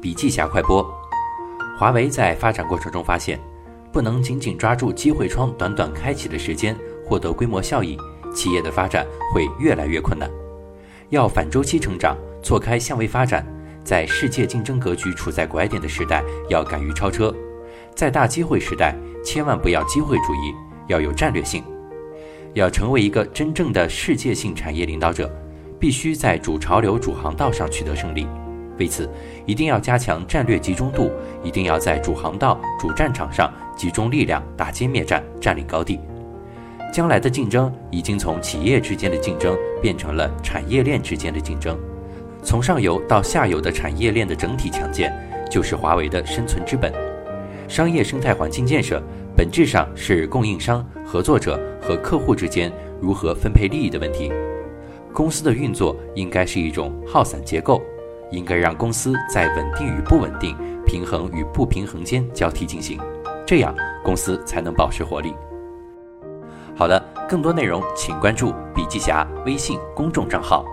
笔记侠快播：华为在发展过程中发现，不能紧紧抓住机会窗短短开启的时间获得规模效益，企业的发展会越来越困难。要反周期成长，错开相位发展，在世界竞争格局处在拐点的时代，要敢于超车；在大机会时代，千万不要机会主义，要有战略性。要成为一个真正的世界性产业领导者，必须在主潮流、主航道上取得胜利。为此，一定要加强战略集中度，一定要在主航道、主战场上集中力量，打歼灭战，占领高地。将来的竞争已经从企业之间的竞争变成了产业链之间的竞争，从上游到下游的产业链的整体强健，就是华为的生存之本。商业生态环境建设本质上是供应商、合作者和客户之间如何分配利益的问题。公司的运作应该是一种耗散结构，应该让公司在稳定与不稳定、平衡与不平衡间交替进行，这样公司才能保持活力。好的，更多内容请关注笔记侠微信公众账号。